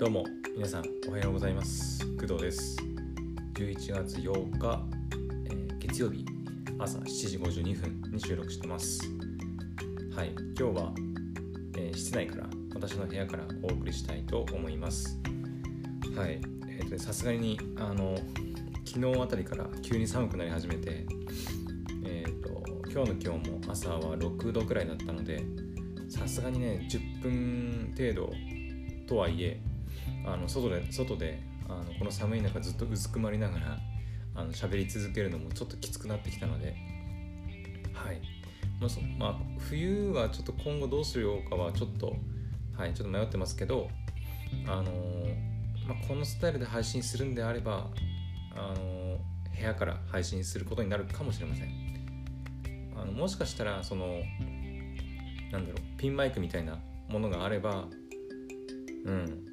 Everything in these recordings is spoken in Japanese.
どうも皆さんおはようございます。工藤です。11月8日、えー月曜日朝7時52分に収録してます。はい今日は、えー室内から私の部屋からお送りしたいと思います。はいえーとさすがにあの昨日あたりから急に寒くなり始めてえーと今日の気温も朝は6度くらいだったのでさすがにね10分程度とはいえあの外で外であのこの寒い中ずっとうずくまりながらあの喋り続けるのもちょっときつくなってきたのではい、まあそまあ、冬はちょっと今後どうするようかはちょっとはいちょっと迷ってますけどあのーまあ、このスタイルで配信するんであればあのー部屋から配信することになるかもしれません。あのもしかしたらそのなんだろうピンマイクみたいなものがあればうん。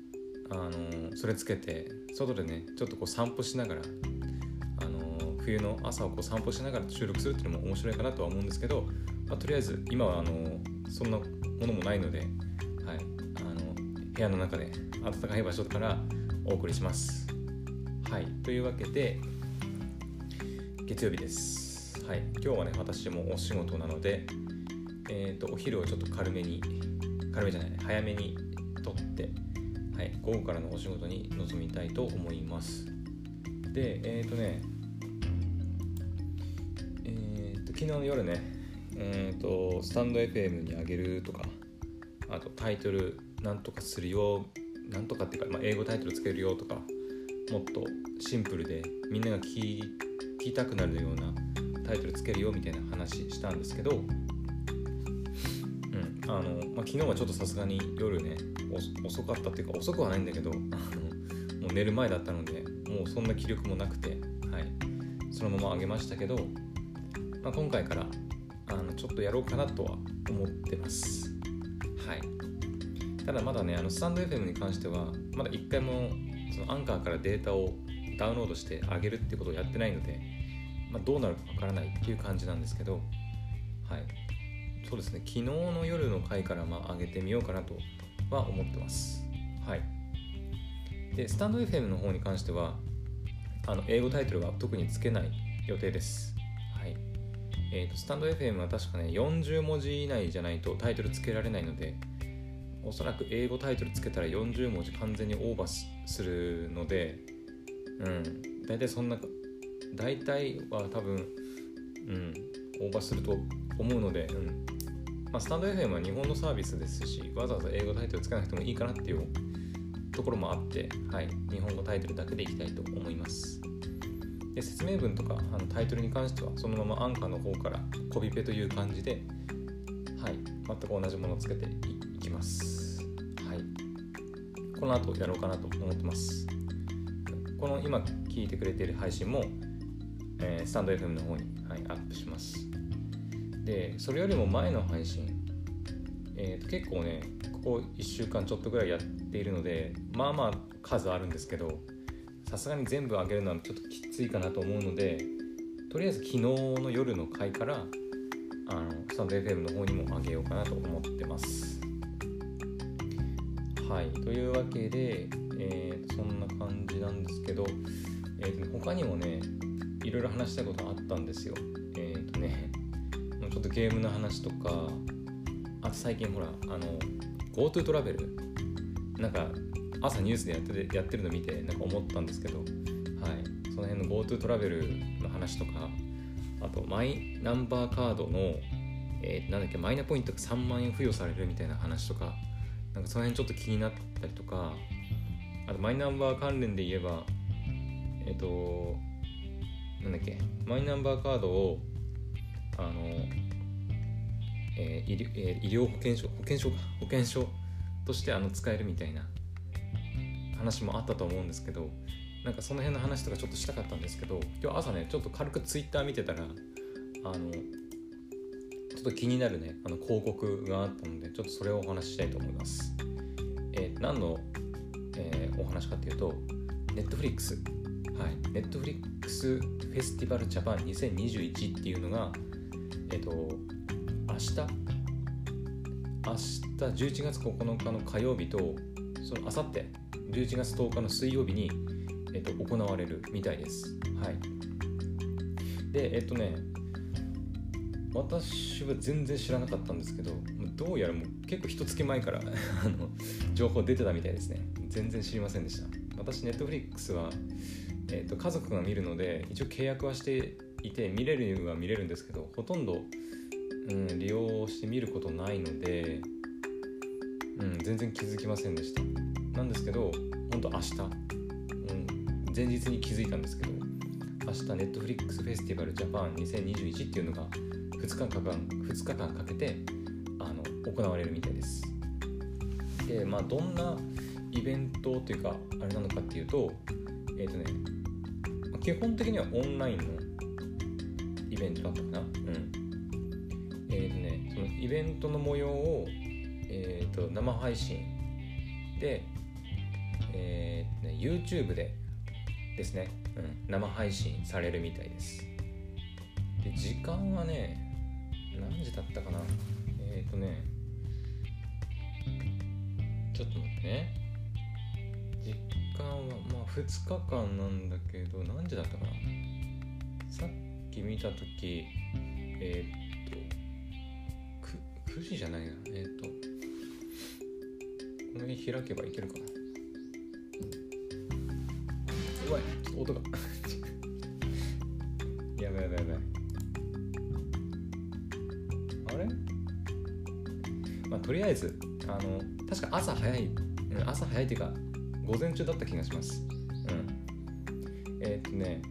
あのそれつけて外でねちょっとこう散歩しながらあの冬の朝をこう散歩しながら収録するっていうのも面白いかなとは思うんですけど、まあとりあえず今はあのそんなものもないので、はい、あの部屋の中で暖かい場所からお送りします。はい、というわけで月曜日です。はい、今日はね私もお仕事なので、えー、とお昼をちょっと軽めに軽めじゃない早めにとって、はい、午後からのお仕事に臨みたいと思います。でえっ、とねえっ、と昨日の夜ねえっ、とスタンド FM にあげるとかあとタイトルなんとかするよなんとかっていうか、まあ、英語タイトルつけるよとかもっとシンプルでみんなが聞きたくなるようなタイトルつけるよみたいな話したんですけど、あのまあ、昨日はちょっとさすがに夜ねお遅かったっていうか遅くはないんだけどあのもう寝る前だったのでもうそんな気力もなくて、はい、そのままあげましたけど、まあ、今回からあのちょっとやろうかなとは思ってます。はい、ただまだねあのスタンド FM に関してはまだ一回もそのアンカーからデータをダウンロードしてあげるってことをやってないので、まあ、どうなるかわからないっていう感じなんですけど、はい、そうですね。昨日の夜の回からまあ上げてみようかなとは思ってます。はい、でスタンド FM の方に関してはあの英語タイトルは特につけない予定です。はい。えー、とスタンド FM は確かね40文字以内じゃないとタイトルつけられないのでおそらく英語タイトルつけたら40文字完全にオーバーすするのでうん。大体そんな大体は多分うんオーバーすると思うので、うん。まあ、スタンド FM は日本のサービスですしわざわざ英語タイトルつけなくてもいいかなっていうところもあって、はい、日本語タイトルだけでいきたいと思います。で説明文とかあのタイトルに関してはそのままアンカーの方からコピペという感じで、はい、全く同じものをつけていきます、はい、この後やろうかなと思ってます。この今聞いてくれている配信も、えースタンド FM の方に、はい、アップします。でそれよりも前の配信、えーと結構ねここ1週間ちょっとぐらいやっているのでまあまあ数あるんですけどさすがに全部上げるのはちょっときついかなと思うのでとりあえず昨日の夜の回からあのスタンド FM の方にも上げようかなと思ってます。はい。というわけで、えーそんな感じなんですけど、えー他にもねいろいろ話したいことあったんですよ。えっ、とねちょっとゲームの話とかあと最近ほらあの GoTo トラベルなんか朝ニュースでやってやってるの見てなんか思ったんですけど、はい、その辺の GoTo トラベルの話とかあとマイナンバーカードの、えーなんだっけマイナポイントが3万円付与されるみたいな話とかなんかその辺ちょっと気になったりとかあとマイナンバー関連で言えばえっ、となんだっけマイナンバーカードをあの、えー医療えー医療保険証保険証か。保険証としてあの使えるみたいな話もあったと思うんですけどなんかその辺の話とかちょっとしたかったんですけど今日朝ねちょっと軽くツイッター見てたらあのちょっと気になるねあの広告があったのでちょっとそれをお話ししたいと思います。えー何の、えーお話かっていうと Netflix はい。Netflix フェスティバルジャパン2021っていうのがえっ、と日明日11月9日の火曜日とその明後日11月10日の水曜日に、えっと、行われるみたいです。はい。でえっとね私は全然知らなかったんですけどどうやらもう結構一月前から あの情報出てたみたいですね。全然知りませんでした。私ネットフリックスは、えーと、家族が見るので一応契約はしていて見れるは見れるんですけどほとんど、うん、利用して見ることないので、うん、全然気づきませんでした。なんですけど本当明日、うん、前日に気づいたんですけど明日ネットフリックスフェスティバルジャパン2021っていうのが2日間2日間かけてあの行われるみたいです。でまあどんなイベントというかあれなのかっていうとえっ、ー、とね基本的にはオンラインのイベントだったかな。うん。え、ー、とねそのイベントの模様を、えーと、生配信で、えーとね、YouTube でですね、うん、生配信されるみたいです。で時間はね何時だったかな？えっ、ー、とねちょっと待ってね。時間はまあ2日間なんだけど何時だったかな？さっき見た時えっ、ー、9時じゃないな。えっ、ー、とこの辺開けばいけるかな。やばいちょっと音が。やばいやばいやばい。あれ？まあとりあえずあの確か朝早い朝早いっていうか午前中だった気がします。うん。えー、っとね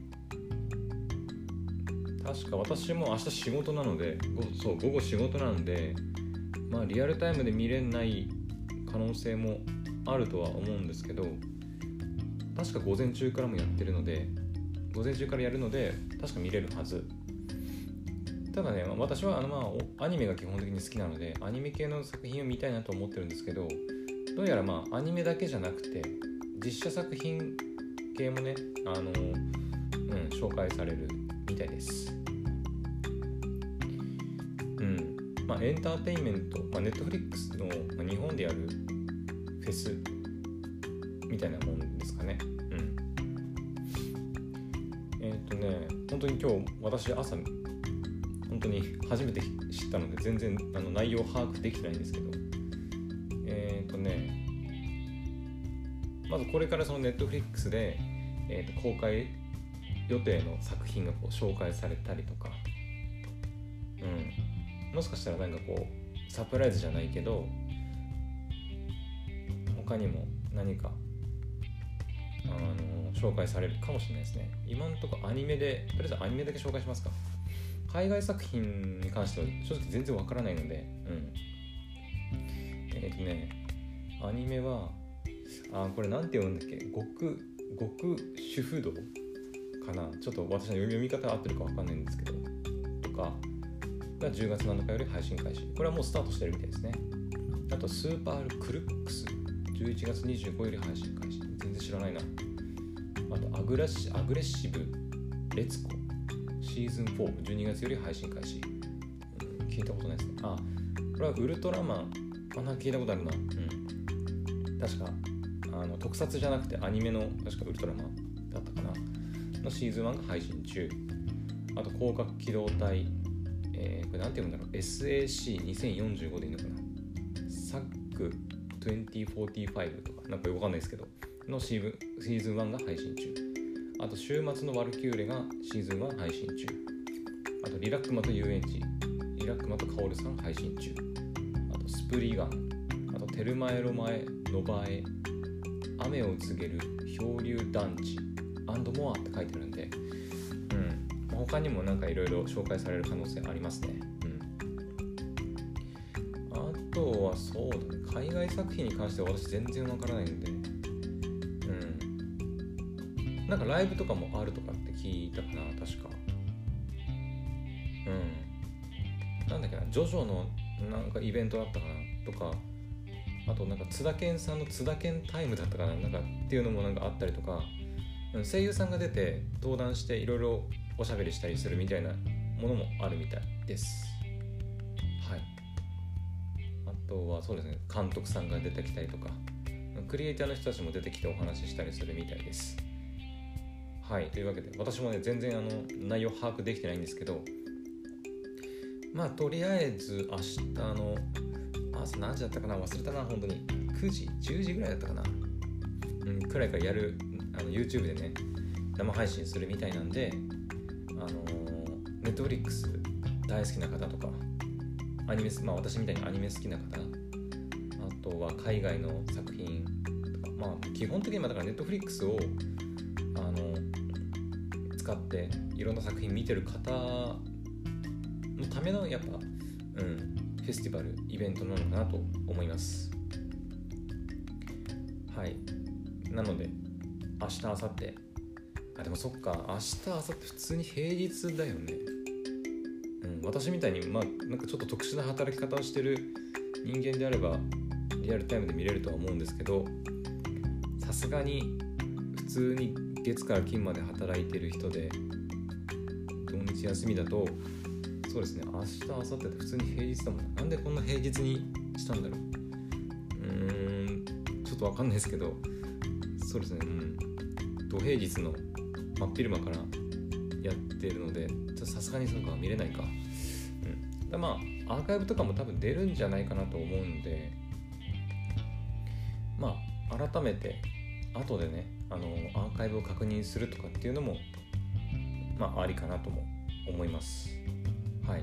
確か私も明日仕事なのでそう午後仕事なのでまあリアルタイムで見れない可能性もあるとは思うんですけど確か午前中からもやってるので午前中からやるので確か見れるはず。ただね、私はあの、まあ、アニメが基本的に好きなのでアニメ系の作品を見たいなと思ってるんですけどどうやらまあアニメだけじゃなくて実写作品系もねあの、うん、紹介されるみたいです。エンターテインメント、まあ、ネットフリックスの、まあ、日本でやるフェスみたいなもんですかね。うん。えっ、とね本当に今日私朝本当に初めて知ったので全然あの内容把握できないんですけど。えっ、ー、とねまずこれからそのネットフリックスで、えー、と公開予定の作品がこう紹介されたりとかもしかしたらなんかこうサプライズじゃないけど他にも何かあの紹介されるかもしれないですね。今んところアニメでとりあえずアニメだけ紹介しますか。海外作品に関しては正直全然わからないので、うん。えっ、ー、とね、アニメは、あ、これなんて読むんだっけ？極、極主婦道かな？ちょっと私の読み方合ってるかわかんないんですけど、とか、が10月7日より配信開始。これはもうスタートしてるみたいですね。あと、スーパークルックス、11月25より配信開始。全然知らないな。あと、アグレッシアグレッシブ、レツコ、シーズン4、12月より配信開始。うん、聞いたことないですね。あ、これはウルトラマン。あ、なんか聞いたことあるな。うん。確か、あの特撮じゃなくてアニメの、確かウルトラマンだったかな。のシーズン1が配信中。あと、広角機動隊。えー、これなんて読むんだろう？SAC2045 でいいのかな？サック2045とか、なんかよくわかんないですけど、のシーズン1が配信中。あと週末のワルキューレがシーズン1配信中あとリラックマと遊園地リラックマとカオルさん配信中あとスプリガンあとテルマエロマエノバエ雨を告げる漂流団地アンドモアって書いてるんで他にもなんかいろいろ紹介される可能性ありますね。うん。あとはそうだね。海外作品に関しては私全然わからないんで。うん。なんかライブとかもあるとかって聞いたかな確か。うん。なんだっけなジョジョのなんかイベントだったかなとか。あとなんか津田健さんの津田健タイムだったかななんかっていうのもなんかあったりとか。声優さんが出て登壇していろいろおしゃべりしたりするみたいなものもあるみたいです。はい。あとはそうですね監督さんが出てきたりとかクリエイターの人たちも出てきてお話ししたりするみたいです。はい。というわけで私もね全然あの内容把握できてないんですけどまあとりあえず明日の朝何時だったかな？忘れたな本当に。9時？10時ぐらいだったかな？うんくらいからやるあの YouTube でね生配信するみたいなんであのネットフリックス大好きな方とかアニメまあ私みたいにアニメ好きな方あとは海外の作品とかまあ基本的にはだからネットフリックスをあの使っていろんな作品見てる方のためのやっぱうんフェスティバルイベントなのかなと思います。はい。なので明日明後日あでもそっか。明日明後日普通に平日だよね。うん私みたいにまあなんかちょっと特殊な働き方をしてる人間であればリアルタイムで見れるとは思うんですけどさすがに普通に月から金まで働いてる人で土日休みだとそうですね明日明後日って普通に平日だもんなんでこんな平日にしたんだろう。うーんちょっとわかんないですけどそうですねうん。土平日の真っ昼間からやってるのでさすがにそうか見れないか。うん。だまあアーカイブとかも多分出るんじゃないかなと思うんで。まあ改めて後でねあのアーカイブを確認するとかっていうのもまあありかなとも思います。はい。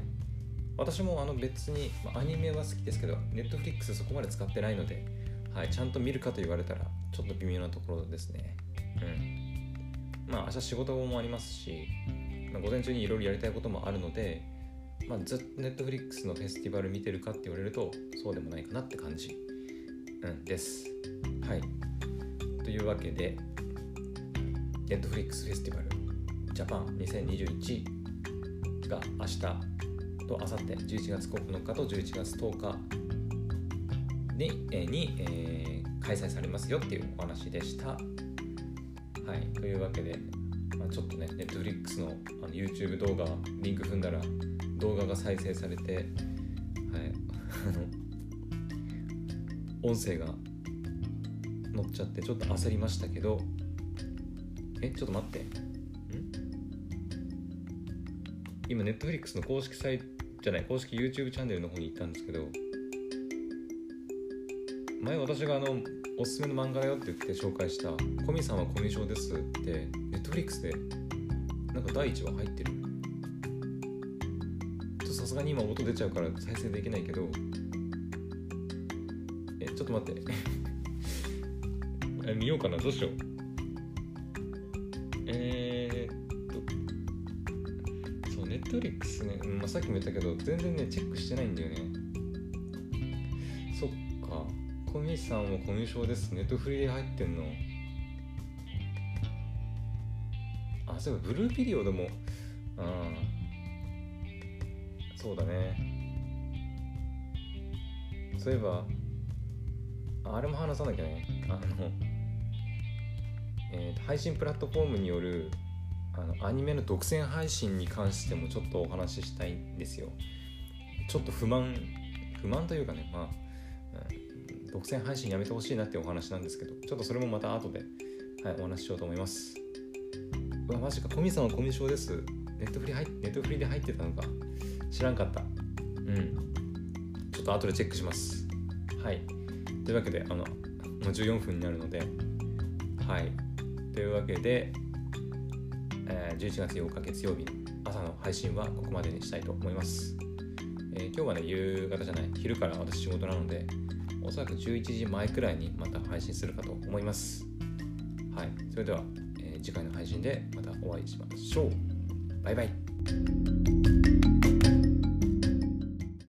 私もあの別に、まあ、アニメは好きですけどネットフリックスそこまで使ってないので、はい、ちゃんと見るかと言われたらちょっと微妙なところですね。うん。まあ明日仕事もありますし、まあ、午前中にいろいろやりたいこともあるのでまあ、ずっとネットフリックスのフェスティバル見てるかって言われるとそうでもないかなって感じ、うん、です。はい。というわけで、ネットフリックスフェスティバルジャパン2021が明日と明後日11月9日と11月10日に,、えにえー、開催されますよっていうお話でした。はい。というわけで、まあ、ちょっとね、ネットフリックスのあの YouTube 動画リンク踏んだら動画が再生されて、はい、あの 音声が乗っちゃってちょっと焦りましたけどえちょっと待って。ん？今 Netflix の公式サイトじゃない公式 YouTube チャンネルの方に行ったんですけど前私があのおすすめの漫画だよって言って紹介した「コミさんはコミュ障です」って Netflix でなんか第1話入ってる。とさすがに今音出ちゃうから再生できないけど。えちょっと待って。え見ようかなどうしよう。えー、っと。そうネットフリックスね、まあ、さっきも言ったけど全然ねチェックしてないんだよね。さんもコミュ障ですネットフリで入ってんの。あそういえばブルーピリオドも。ああそうだね。そういえばあれも話さなきゃね。あの、えー、配信プラットフォームによるあのアニメの独占配信に関してもちょっとお話ししたいんですよ。ちょっと不満不満というかねまあ、独占配信やめてほしいなってお話なんですけどちょっとそれもまた後で、はい、お話ししようと思います。うわマジか。コミさんはコミュ障です。ネットフリ入ネットフリで入ってたのか。知らんかった。うん。ちょっと後でチェックします。はい。というわけであのもう14分になるのではい。というわけで、えー、11月8日月曜日朝の配信はここまでにしたいと思います、えー、今日はね夕方じゃない。昼から私仕事なのでおそらく11時前くらいにまた配信するかと思います。はい。それでは、えー、次回の配信でまたお会いしましょう。バイバイ。